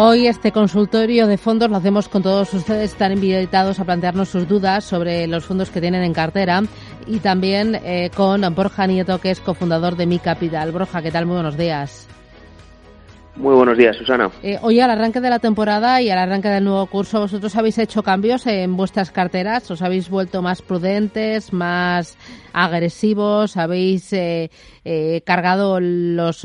Hoy este consultorio de fondos lo hacemos con todos ustedes. Están invitados a plantearnos sus dudas sobre los fondos que tienen en cartera y también eh, con Borja Nieto, que es cofundador de Mi Capital. Borja, ¿qué tal? Muy buenos días. Muy buenos días, Susana. Eh, hoy al arranque de la temporada y al arranque del nuevo curso, ¿vosotros habéis hecho cambios en vuestras carteras? ¿Os habéis vuelto más prudentes, más agresivos? ¿Habéis eh, eh, cargado los,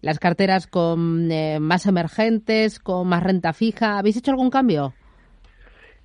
las carteras con más emergentes, con más renta fija? ¿Habéis hecho algún cambio?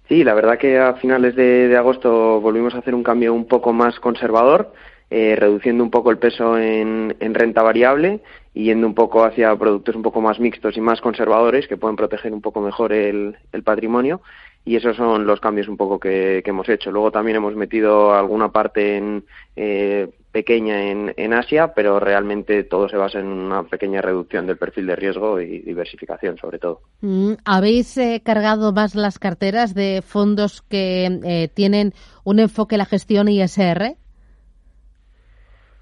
Sí, la verdad que a finales de agosto volvimos a hacer un cambio un poco más conservador eh, reduciendo un poco el peso en, renta variable y yendo un poco hacia productos un poco más mixtos y más conservadores que pueden proteger un poco mejor el, patrimonio y esos son los cambios un poco que, hemos hecho. Luego también hemos metido alguna parte en, eh, pequeña en, Asia, pero realmente todo se basa en una pequeña reducción del perfil de riesgo y diversificación, sobre todo. Mm, ¿Habéis eh, cargado más las carteras de fondos que tienen un enfoque en la gestión ISR?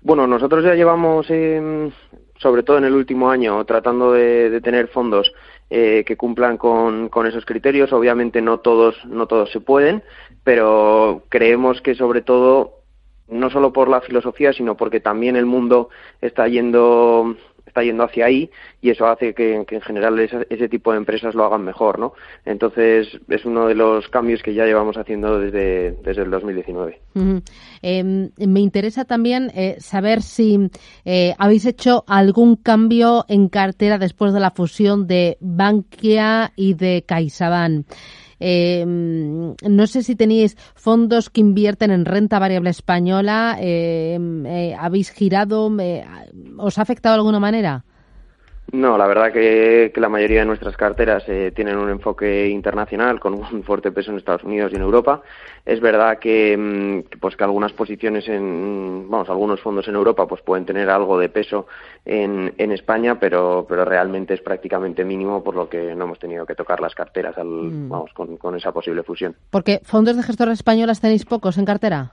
Bueno, nosotros ya llevamos, sobre todo en el último año, tratando de, tener fondos eh, que cumplan con, con, esos criterios. Obviamente no todos, no todos se pueden, pero creemos que sobre todo no solo por la filosofía, sino porque también el mundo está yendo está yendo hacia ahí y eso hace que, en general ese, tipo de empresas lo hagan mejor, ¿no? Entonces es uno de los cambios que ya llevamos haciendo desde, desde el 2019. Em, me interesa también eh, saber si eh, habéis hecho algún cambio en cartera después de la fusión de Bankia y de CaixaBank. Eh, no sé si tenéis fondos que invierten en renta variable española. Em, eh, ¿Habéis girado? ¿Os ha afectado de alguna manera? No, la verdad que, la mayoría de nuestras carteras eh, tienen un enfoque internacional con un fuerte peso en Estados Unidos y en Europa. Es verdad que, mm, pues que algunas posiciones en, vamos, algunos fondos en Europa pues pueden tener algo de peso en, en España, pero, pero realmente es prácticamente mínimo por lo que no hemos tenido que tocar las carteras al, mm. vamos, con, con esa posible fusión. Porque fondos de gestoras españolas tenéis pocos en cartera.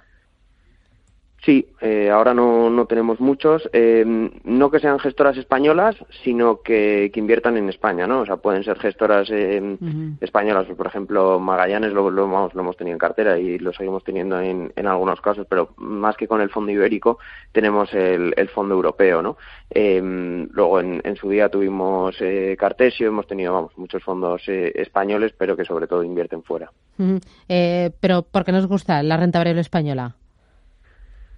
Sí, eh, ahora no, no, tenemos muchos. Eh, no que sean gestoras españolas, sino que, que, inviertan en España, ¿no? O sea, pueden ser gestoras eh, españolas. Por ejemplo, Magallanes lo, lo, lo, hemos tenido en cartera y lo seguimos teniendo en, en, algunos casos, pero más que con el fondo ibérico, tenemos el, el fondo europeo, ¿no? luego, en, en, su día tuvimos Cartesio, hemos tenido, vamos, muchos fondos españoles, pero que sobre todo invierten fuera. pero, ¿por qué nos gusta la renta variable española?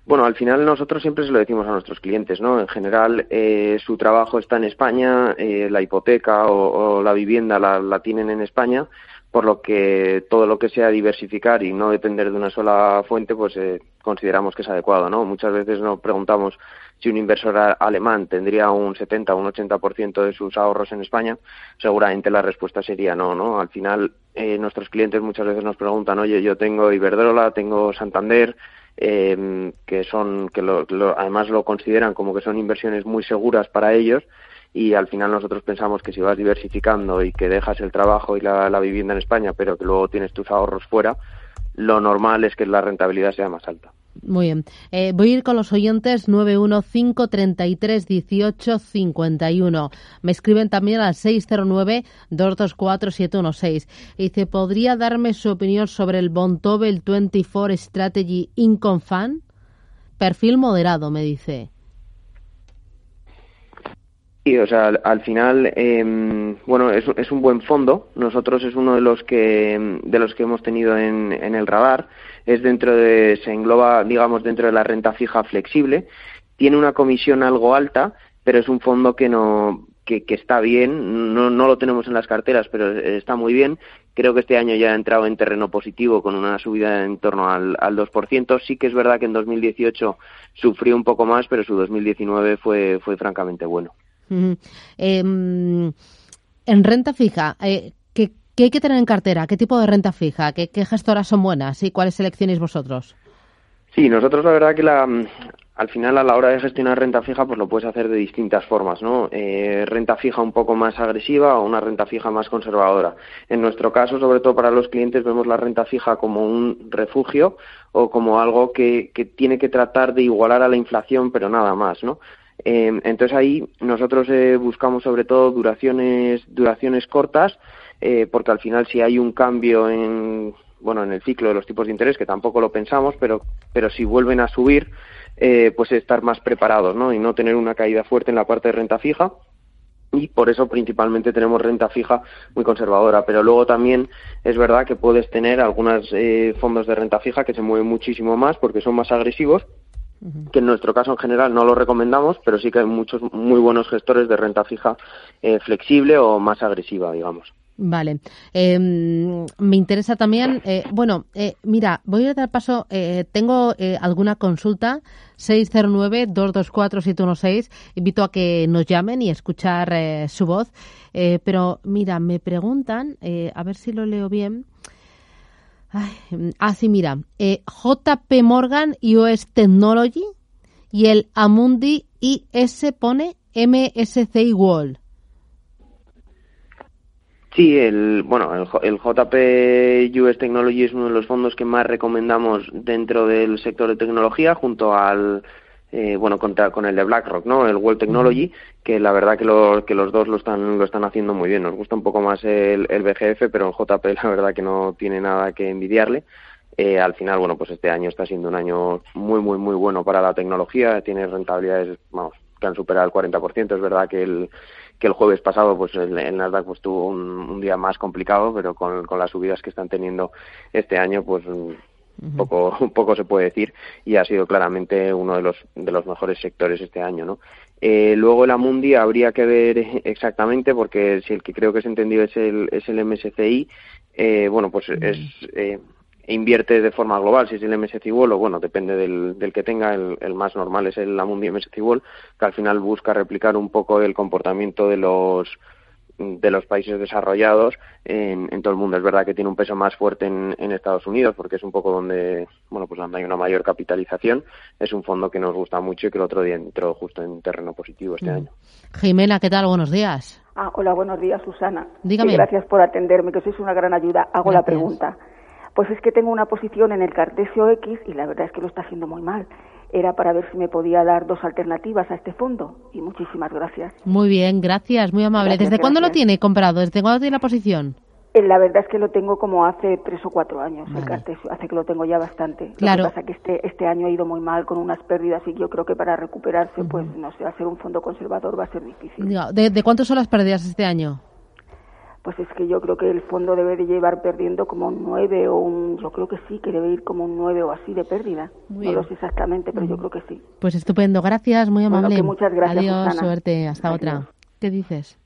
Bueno, al final nosotros siempre se lo decimos a nuestros clientes, ¿no? En general, eh, su trabajo está en España, eh, la hipoteca o, la vivienda la, tienen en España, por lo que todo lo que sea diversificar y no depender de una sola fuente, pues eh, consideramos que es adecuado, ¿no? Muchas veces nos preguntamos si un inversor alemán tendría un 70 o un 80% de sus ahorros en España, seguramente la respuesta sería no, ¿no? Al final, nuestros clientes muchas veces nos preguntan, oye, yo tengo Iberdrola, tengo Santander, eh, que son que lo, además lo consideran como que son inversiones muy seguras para ellos y al final nosotros pensamos que si vas diversificando y que dejas el trabajo y la, la vivienda en España pero que luego tienes tus ahorros fuera lo normal es que la rentabilidad sea más alta. Muy bien. Eh, voy a ir con los oyentes 915331851. Me escriben también al 609224716. Dice, ¿podría darme su opinión sobre el Bontobel 24 Strategy Income Fund? Perfil moderado, me dice. Sí, o sea, al, final, em, bueno, es, un buen fondo. Nosotros es uno de los que de los que hemos tenido en, en el radar. Es dentro de, se engloba, digamos, dentro de la renta fija flexible. Tiene una comisión algo alta, pero es un fondo que no que, que está bien. No, no lo tenemos en las carteras, pero está muy bien. Creo que este año ya ha entrado en terreno positivo con una subida en torno al, al 2%. Sí que es verdad que en 2018 sufrió un poco más, pero su 2019 fue, fue francamente bueno. Em, en renta fija, eh, ¿qué hay que tener en cartera? ¿Qué tipo de renta fija? ¿Qué, gestoras son buenas? ¿Y cuáles seleccionéis vosotros? Sí, nosotros la verdad que la, al final a la hora de gestionar renta fija pues lo puedes hacer de distintas formas, ¿no? Eh, renta fija un poco más agresiva o una renta fija más conservadora. En nuestro caso, sobre todo para los clientes, vemos la renta fija como un refugio o como algo que, que tiene que tratar de igualar a la inflación, pero nada más, ¿no? Eh, entonces ahí nosotros eh, buscamos sobre todo duraciones, duraciones cortas, eh, porque al final si hay un cambio en bueno en el ciclo de los tipos de interés que tampoco lo pensamos, pero pero si vuelven a subir, eh, pues estar más preparados, ¿no? Y no tener una caída fuerte en la parte de renta fija y por eso principalmente tenemos renta fija muy conservadora. Pero luego también es verdad que puedes tener algunos eh, fondos de renta fija que se mueven muchísimo más porque son más agresivos que en nuestro caso en general no lo recomendamos, pero sí que hay muchos muy buenos gestores de renta fija eh, flexible o más agresiva, digamos. Vale. Eh, me interesa también, eh, bueno, eh, mira, voy a dar paso, eh, tengo eh, alguna consulta, 609-224-716, invito a que nos llamen y escuchar eh, su voz, eh, pero mira, me preguntan, eh, a ver si lo leo bien, Ay, ah, sí, mira, eh, JP Morgan US Technology y el Amundi IS pone MSCI World. Sí, el, bueno, el, el JP US Technology es uno de los fondos que más recomendamos dentro del sector de tecnología, junto al, eh, bueno, contra, con el de BlackRock, ¿no? El World Technology, que la verdad que, lo- que los dos lo están, lo están haciendo muy bien. Nos gusta un poco más el, el BGF, pero el JP la verdad que no tiene nada que envidiarle. Eh, al final, bueno, pues este año está siendo un año muy, muy, muy bueno para la tecnología. Tiene rentabilidades, vamos, que han superado el 40%. Es verdad que el, que el jueves pasado, pues el, el Nasdaq pues tuvo un, un día más complicado, pero con, con las subidas que están teniendo este año, pues poco, poco se puede decir y ha sido claramente uno de los de los mejores sectores este año, ¿no? Eh, luego el Amundi habría que ver exactamente porque si el que creo que es entendido es el es el MSCI, eh, bueno pues es eh, invierte de forma global, si es el MSCI World o bueno, depende del, del que tenga, el, el más normal es el Amundi MSCI World, que al final busca replicar un poco el comportamiento de los de los países desarrollados en, en todo el mundo. Es verdad que tiene un peso más fuerte en, en Estados Unidos porque es un poco donde, bueno, pues donde hay una mayor capitalización. Es un fondo que nos gusta mucho y que el otro día entró justo en terreno positivo este año. Jimena, ¿qué tal? Buenos días. Ah, hola, buenos días, Susana. Dígame. Y gracias por atenderme, que sois una gran ayuda. Hago la pregunta. Pues es que tengo una posición en el Cartesio X y la verdad es que lo está haciendo muy mal. Era para ver si me podía dar dos alternativas a este fondo. Y muchísimas gracias. Muy bien, gracias, muy amable. Gracias, ¿Desde cuándo lo tiene comprado? ¿Desde cuándo tiene la posición? Eh, La verdad es que lo tengo como hace tres o cuatro años, Vale. Hace que lo tengo ya bastante. Claro. Lo que pasa que este, este año ha ido muy mal con unas pérdidas y yo creo que para recuperarse, pues no sé, hacer un fondo conservador va a ser difícil. ¿De, de cuánto son las pérdidas este año? Pues es que yo creo que el fondo debe de llevar perdiendo como un 9 o un... Yo creo que sí, que debe ir como un 9 o así de pérdida. Muy no bien. lo sé exactamente, pero yo creo que sí. Pues estupendo, gracias, muy Bueno, amable. que muchas gracias, Adiós, Susana. suerte, hasta Adiós. otra. ¿Qué dices?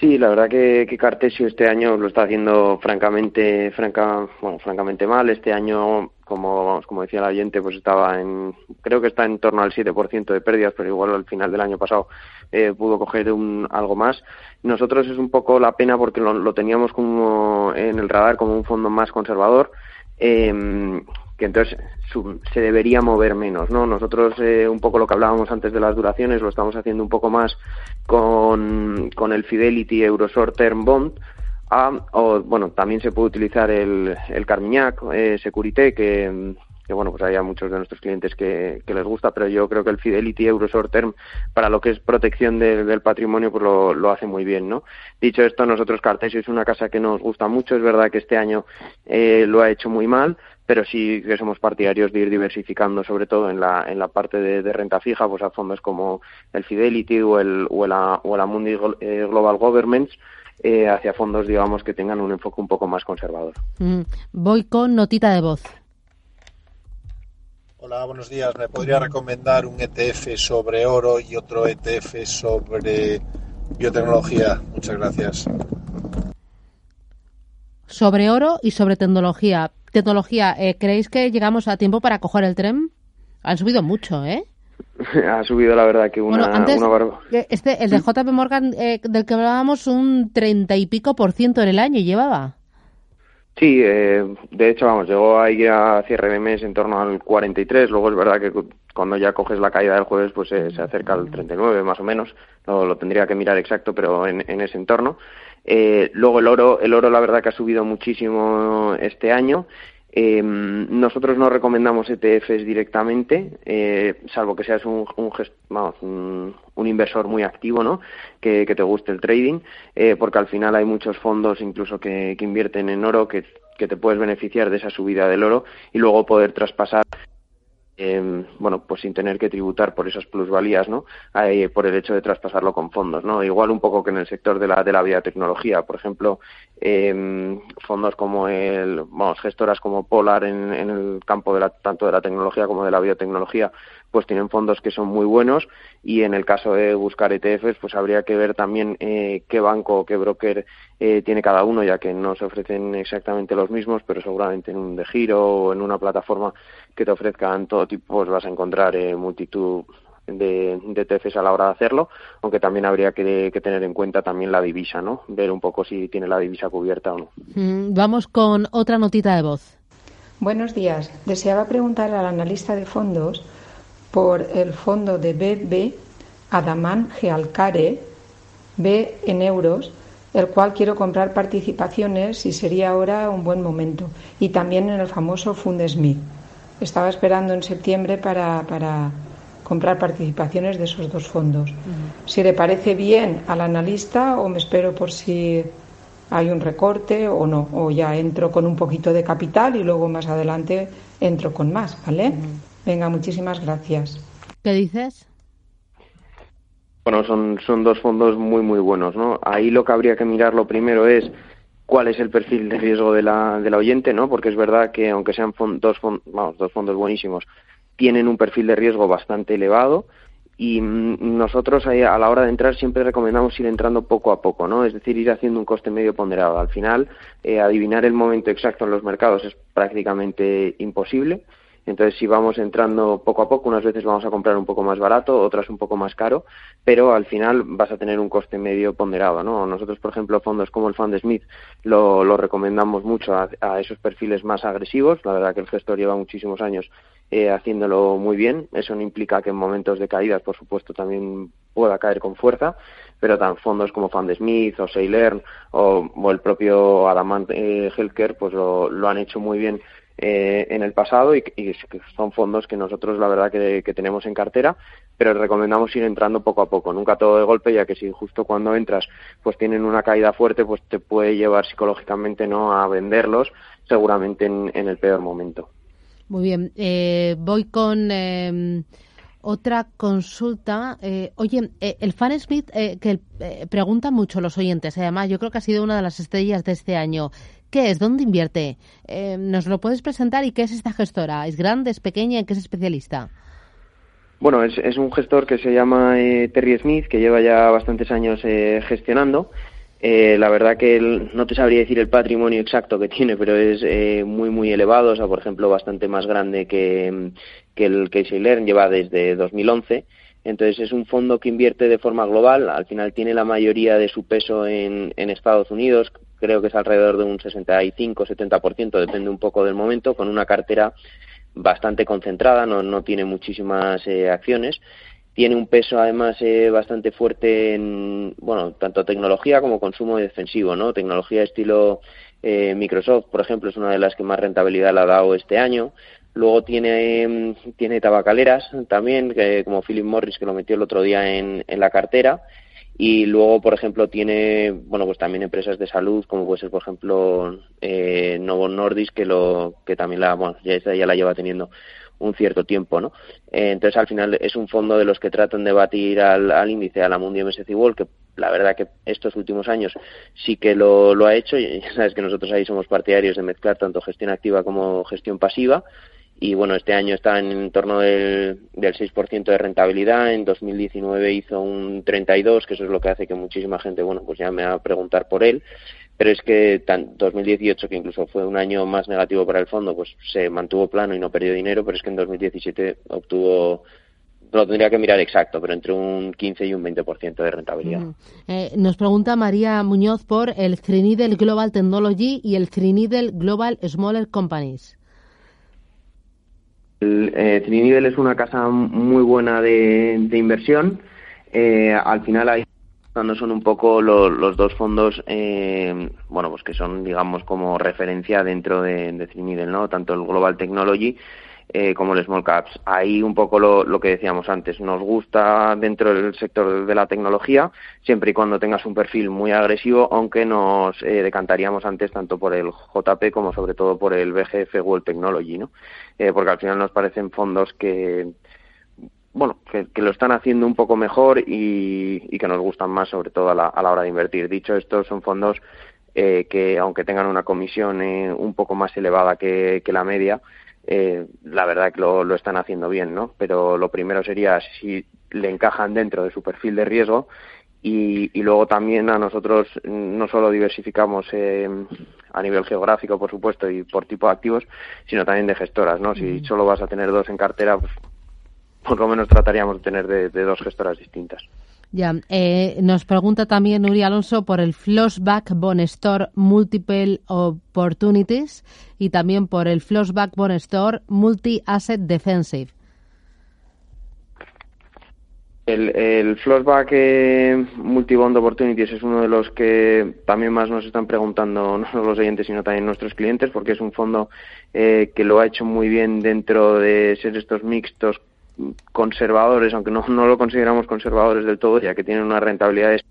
Sí, la verdad que, que Cartesio este año lo está haciendo francamente, franca, bueno, francamente mal. Este año, como, como decía el oyente, pues estaba en, creo que está en torno al 7% de pérdidas, pero igual al final del año pasado eh, pudo coger un, algo más. Nosotros es un poco la pena porque lo, lo teníamos como en el radar como un fondo más conservador. Eh, que entonces su- se debería mover menos, ¿no? Nosotros eh, un poco lo que hablábamos antes de las duraciones lo estamos haciendo un poco más con, con el Fidelity Euro Short Term Bond, ah, o bueno, también se puede utilizar el, el Carmignac eh, Securité, que, que bueno, pues hay a muchos de nuestros clientes que, que les gusta, pero yo creo que el Fidelity Euro Short Term, para lo que es protección de- del patrimonio, pues lo, lo hace muy bien, ¿no? Dicho esto, nosotros Cartesio es una casa que nos gusta mucho, es verdad que este año eh, lo ha hecho muy mal, pero sí que somos partidarios de ir diversificando, sobre todo en la, en la parte de, de renta fija, pues a fondos como el Fidelity o el, o el, o el Amundi Glo- eh, Global Governments, eh, hacia fondos, digamos, que tengan un enfoque un poco más conservador. Mm, Voy con notita de voz. Hola, buenos días. ¿Me podría recomendar un ETF sobre oro y otro ETF sobre biotecnología? Muchas gracias. Sobre oro y sobre tecnología. Tecnología, eh, ¿creéis que llegamos a tiempo para coger el tren? Han subido mucho, ¿eh? ha subido la verdad que una, bueno, antes, una este, el de JP Morgan eh, del que hablábamos un treinta y pico por ciento en el año llevaba. Sí, eh, de hecho, vamos, llegó ahí a cierre de mes en torno al 43, luego es verdad que cuando ya coges la caída del jueves, pues eh, se acerca al 39 más o menos, lo, lo tendría que mirar exacto, pero en, en ese entorno. Eh, luego el oro, el oro la verdad que ha subido muchísimo este año eh, nosotros no recomendamos ETFs directamente, eh, salvo que seas un, un, vamos, un, inversor muy activo, ¿no? Que, que te guste el trading, eh, porque al final hay muchos fondos incluso que, que invierten en oro que, que te puedes beneficiar de esa subida del oro y luego poder traspasar eh, bueno, pues sin tener que tributar por esas plusvalías, ¿no? Eh, por el hecho de traspasarlo con fondos, ¿no? Igual un poco que en el sector de la de la biotecnología, por ejemplo, eh, fondos como el, vamos, gestoras como Polar en, en el campo de la, tanto de la tecnología como de la biotecnología, pues tienen fondos que son muy buenos y en el caso de buscar ETFs, pues habría que ver también eh, qué banco o qué broker eh, tiene cada uno, ya que no se ofrecen exactamente los mismos, pero seguramente en un de giro o en una plataforma que te ofrezcan todo tipo, pues vas a encontrar eh, multitud de, de ETFs a la hora de hacerlo, aunque también habría que, que, tener en cuenta también la divisa, ¿no? Ver un poco si tiene la divisa cubierta o no. Mm, vamos con otra notita de voz. Buenos días. Deseaba preguntar al analista de fondos por el fondo de BB Adaman Gealcare B en euros, el cual quiero comprar participaciones y sería ahora un buen momento. Y también en el famoso Fundesmith. Estaba esperando en septiembre para, para comprar participaciones de esos dos fondos. Uh -huh. Si le parece bien al analista o me espero por si hay un recorte o no, o ya entro con un poquito de capital y luego más adelante entro con más, ¿vale? Uh -huh. Venga, muchísimas gracias. ¿Qué dices? Bueno, son, son dos fondos muy, muy buenos, ¿no? Ahí lo que habría que mirar lo primero es cuál es el perfil de riesgo de la, de la oyente, ¿no? Porque es verdad que aunque sean fond, dos, fond, vamos, dos fondos buenísimos, tienen un perfil de riesgo bastante elevado y nosotros ahí, a la hora de entrar siempre recomendamos ir entrando poco a poco, ¿no? Es decir, ir haciendo un coste medio ponderado. Al final, eh, adivinar el momento exacto en los mercados es prácticamente imposible entonces, si vamos entrando poco a poco, unas veces vamos a comprar un poco más barato, otras un poco más caro, pero al final vas a tener un coste medio ponderado, ¿no? Nosotros, por ejemplo, fondos como el Fund Smith lo, recomendamos mucho a, esos perfiles más agresivos. La verdad que el gestor lleva muchísimos años eh, haciéndolo muy bien. Eso no implica que en momentos de caídas, por supuesto, también pueda caer con fuerza, pero tan fondos como Fund Smith o Sailern o, o el propio Adamant eh, Healthcare, pues lo han hecho muy bien eh, en el pasado y, y, son fondos que nosotros la verdad que, tenemos en cartera, pero recomendamos ir entrando poco a poco, nunca todo de golpe, ya que si justo cuando entras pues tienen una caída fuerte, pues te puede llevar psicológicamente no a venderlos, seguramente en, en el peor momento. Muy bien, eh, voy con eh, otra consulta. Eh, oye, eh, el Fan Smith eh, que preguntan mucho los oyentes, además yo creo que ha sido una de las estrellas de este año. ¿Qué es? ¿Dónde invierte? Eh, ¿Nos lo puedes presentar? ¿Y qué es esta gestora? ¿Es grande? ¿Es pequeña? ¿En qué es especialista? Bueno, es, un gestor que se llama eh, Terry Smith, que lleva ya bastantes años eh, gestionando. Eh, la verdad que el, no te sabría decir el patrimonio exacto que tiene, pero es eh, muy, muy elevado. O sea, por ejemplo, bastante más grande que, que el Casey Learn, lleva desde 2011. Entonces es un fondo que invierte de forma global. Al final tiene la mayoría de su peso en, en Estados Unidos, creo que es alrededor de un 65-70%, depende un poco del momento, con una cartera bastante concentrada, no, no tiene muchísimas eh, acciones. Tiene un peso además eh, bastante fuerte en, bueno, tanto tecnología como consumo defensivo, ¿no? Tecnología estilo eh, Microsoft, por ejemplo, es una de las que más rentabilidad le ha dado este año. Luego tiene, tiene tabacaleras también, que, como Philip Morris, que lo metió el otro día en, en la cartera y luego por ejemplo tiene bueno pues también empresas de salud como puede ser por ejemplo eh, Novo Nordisk que lo que también la bueno ya, ya la lleva teniendo un cierto tiempo no eh, entonces al final es un fondo de los que tratan de batir al, al índice a la Mundi MSCI World que la verdad que estos últimos años sí que lo, lo ha hecho y ya sabes que nosotros ahí somos partidarios de mezclar tanto gestión activa como gestión pasiva y bueno, este año está en torno del, del 6% de rentabilidad, en 2019 hizo un 32, que eso es lo que hace que muchísima gente, bueno, pues llame a preguntar por él, pero es que tan, 2018, que incluso fue un año más negativo para el fondo, pues se mantuvo plano y no perdió dinero, pero es que en 2017 obtuvo lo tendría que mirar exacto, pero entre un 15 y un 20% de rentabilidad. Eh, nos pregunta María Muñoz por el Trinidad Global Technology y el Trinidad Global Smaller Companies. Eh, es una casa muy buena de, inversión. Eh, al final ahí son un poco los dos fondos, eh, bueno, pues que son, digamos, como referencia dentro de, de ¿no? Tanto el Global Technology eh, como el Small Caps. Ahí un poco lo, que decíamos antes, nos gusta dentro del sector de la tecnología, siempre y cuando tengas un perfil muy agresivo, aunque nos eh, decantaríamos antes tanto por el JP como sobre todo por el BGF World Technology, ¿no? Eh, porque al final nos parecen fondos que bueno, que, lo están haciendo un poco mejor y, que nos gustan más, sobre todo a la, hora de invertir. Dicho esto, son fondos que, aunque tengan una comisión un poco más elevada que la media, eh, la verdad que lo, lo, están haciendo bien, ¿no? Pero lo primero sería si le encajan dentro de su perfil de riesgo y, y luego también a nosotros no solo diversificamos eh, a nivel geográfico, por supuesto, y por tipo de activos, sino también de gestoras, ¿no? Si solo vas a tener dos en cartera, pues por lo menos trataríamos de tener de, de dos gestoras distintas. Ya, eh, nos pregunta también Nuri Alonso por el Flossback Bond Store Multiple Opportunities y también por el Flossback Bond Store Multi Asset Defensive. El, el Flossback eh, Multi-Bond Opportunities es uno de los que también más nos están preguntando, no solo los oyentes, sino también nuestros clientes, porque es un fondo eh, que lo ha hecho muy bien dentro de ser estos mixtos conservadores, aunque no, no lo consideramos conservadores del todo, ya que tienen unas rentabilidades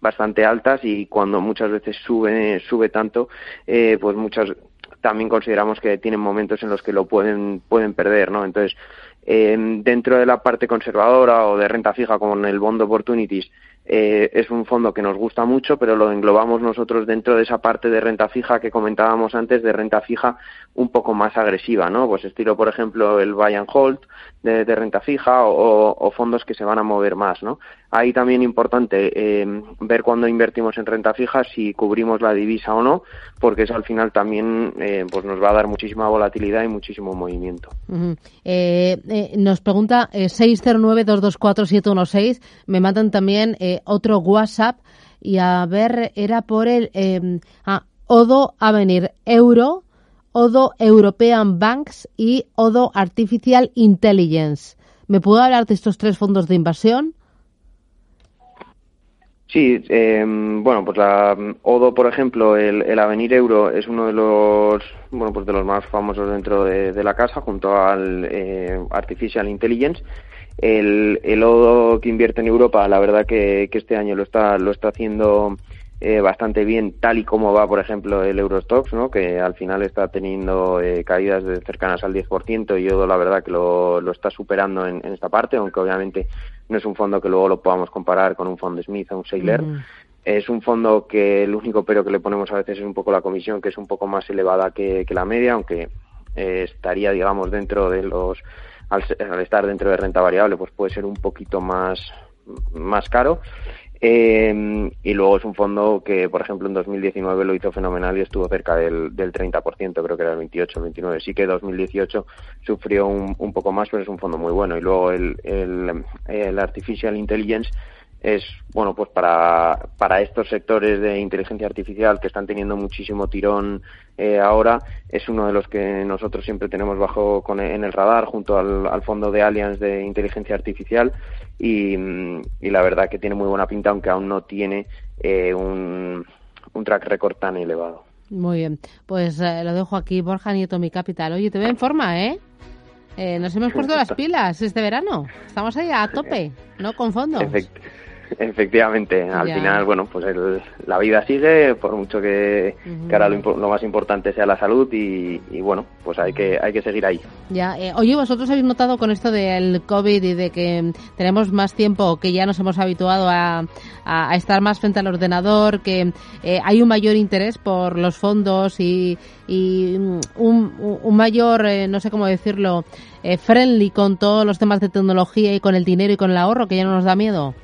bastante altas y cuando muchas veces sube sube tanto, eh, pues muchas también consideramos que tienen momentos en los que lo pueden pueden perder, ¿no? Entonces eh, dentro de la parte conservadora o de renta fija como en el Bond Opportunities eh, es un fondo que nos gusta mucho, pero lo englobamos nosotros dentro de esa parte de renta fija que comentábamos antes, de renta fija un poco más agresiva, ¿no? Pues estilo, por ejemplo, el buy and hold de, renta fija o, fondos que se van a mover más, ¿no? Ahí también importante eh, ver cuando invertimos en renta fija si cubrimos la divisa o no, porque eso al final también eh, pues nos va a dar muchísima volatilidad y muchísimo movimiento. nos pregunta 609-224-716, me matan también otro WhatsApp y a ver, era por el eh, ah, Odo Avenir Euro, Odo European Banks y Odo Artificial Intelligence. ¿Me puedo hablar de estos tres fondos de inversión? Sí, em, bueno, pues la Odo, por ejemplo, el, Avenir Euro es uno de los, bueno, pues de los más famosos dentro de, la casa, junto al eh, Artificial Intelligence el, el Odo que invierte en Europa, la verdad que, este año lo está, lo está haciendo eh, bastante bien, tal y como va, por ejemplo, el Eurostox, ¿no? que al final está teniendo eh, caídas de cercanas al 10%, y Odo la verdad que lo, lo está superando en, esta parte, aunque obviamente no es un fondo que luego lo podamos comparar con un fondo Smith o un Sailor. Es un fondo que el único pero que le ponemos a veces es un poco la comisión, que es un poco más elevada que, que la media, aunque eh, estaría, digamos, dentro de los al, estar dentro de renta variable, pues puede ser un poquito más, más caro. Eh, y luego es un fondo que, por ejemplo, en 2019 lo hizo fenomenal y estuvo cerca del, del 30%, creo que era el 28 o 29. Sí que 2018 sufrió un, un, poco más, pero es un fondo muy bueno. Y luego el, el, el Artificial Intelligence es bueno pues para, para estos sectores de inteligencia artificial que están teniendo muchísimo tirón eh, ahora es uno de los que nosotros siempre tenemos bajo con, en el radar junto al, fondo de Allianz de inteligencia artificial y, y, la verdad que tiene muy buena pinta aunque aún no tiene eh, un, un track record tan elevado. Muy bien, pues eh, lo dejo aquí Borja Nieto, mi capital. Oye, te veo en forma, ¿eh? Nos hemos puesto las pilas este verano. Estamos ahí a tope, ¿no? Con fondos. Efectivamente, al final, bueno, pues la vida sigue, por mucho que, ahora lo, más importante sea la salud y, bueno, pues hay que hay que seguir ahí. Ya, eh, oye, vosotros habéis notado con esto del COVID y de que tenemos más tiempo, que ya nos hemos habituado a, a, estar más frente al ordenador, que eh, hay un mayor interés por los fondos y, y un, un mayor, eh, no sé cómo decirlo, friendly con todos los temas de tecnología y con el dinero y con el ahorro, que ya no nos da miedo.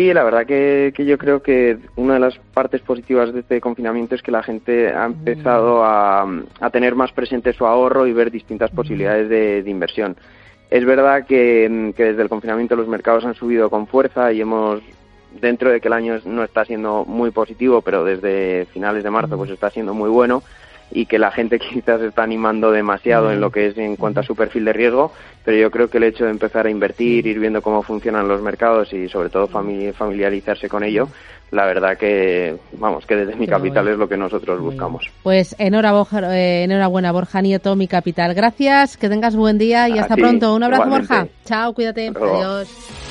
Sí, la verdad que, yo creo que una de las partes positivas de este confinamiento es que la gente ha empezado a, tener más presente su ahorro y ver distintas posibilidades de, inversión. Es verdad que, que desde el confinamiento los mercados han subido con fuerza y hemos dentro de que el año no está siendo muy positivo, pero desde finales de marzo pues está siendo muy bueno y que la gente quizás está animando demasiado en lo que es en cuanto a su perfil de riesgo, pero yo creo que el hecho de empezar a invertir, ir viendo cómo funcionan los mercados y sobre todo familiarizarse con ello, la verdad que, vamos, que desde mi capital es lo que nosotros buscamos. Pues enhorabuena, eh, enhorabuena Borja Nieto, mi capital. Gracias, que tengas buen día y hasta pronto. Un abrazo, Borja. Chao, cuídate. Adiós.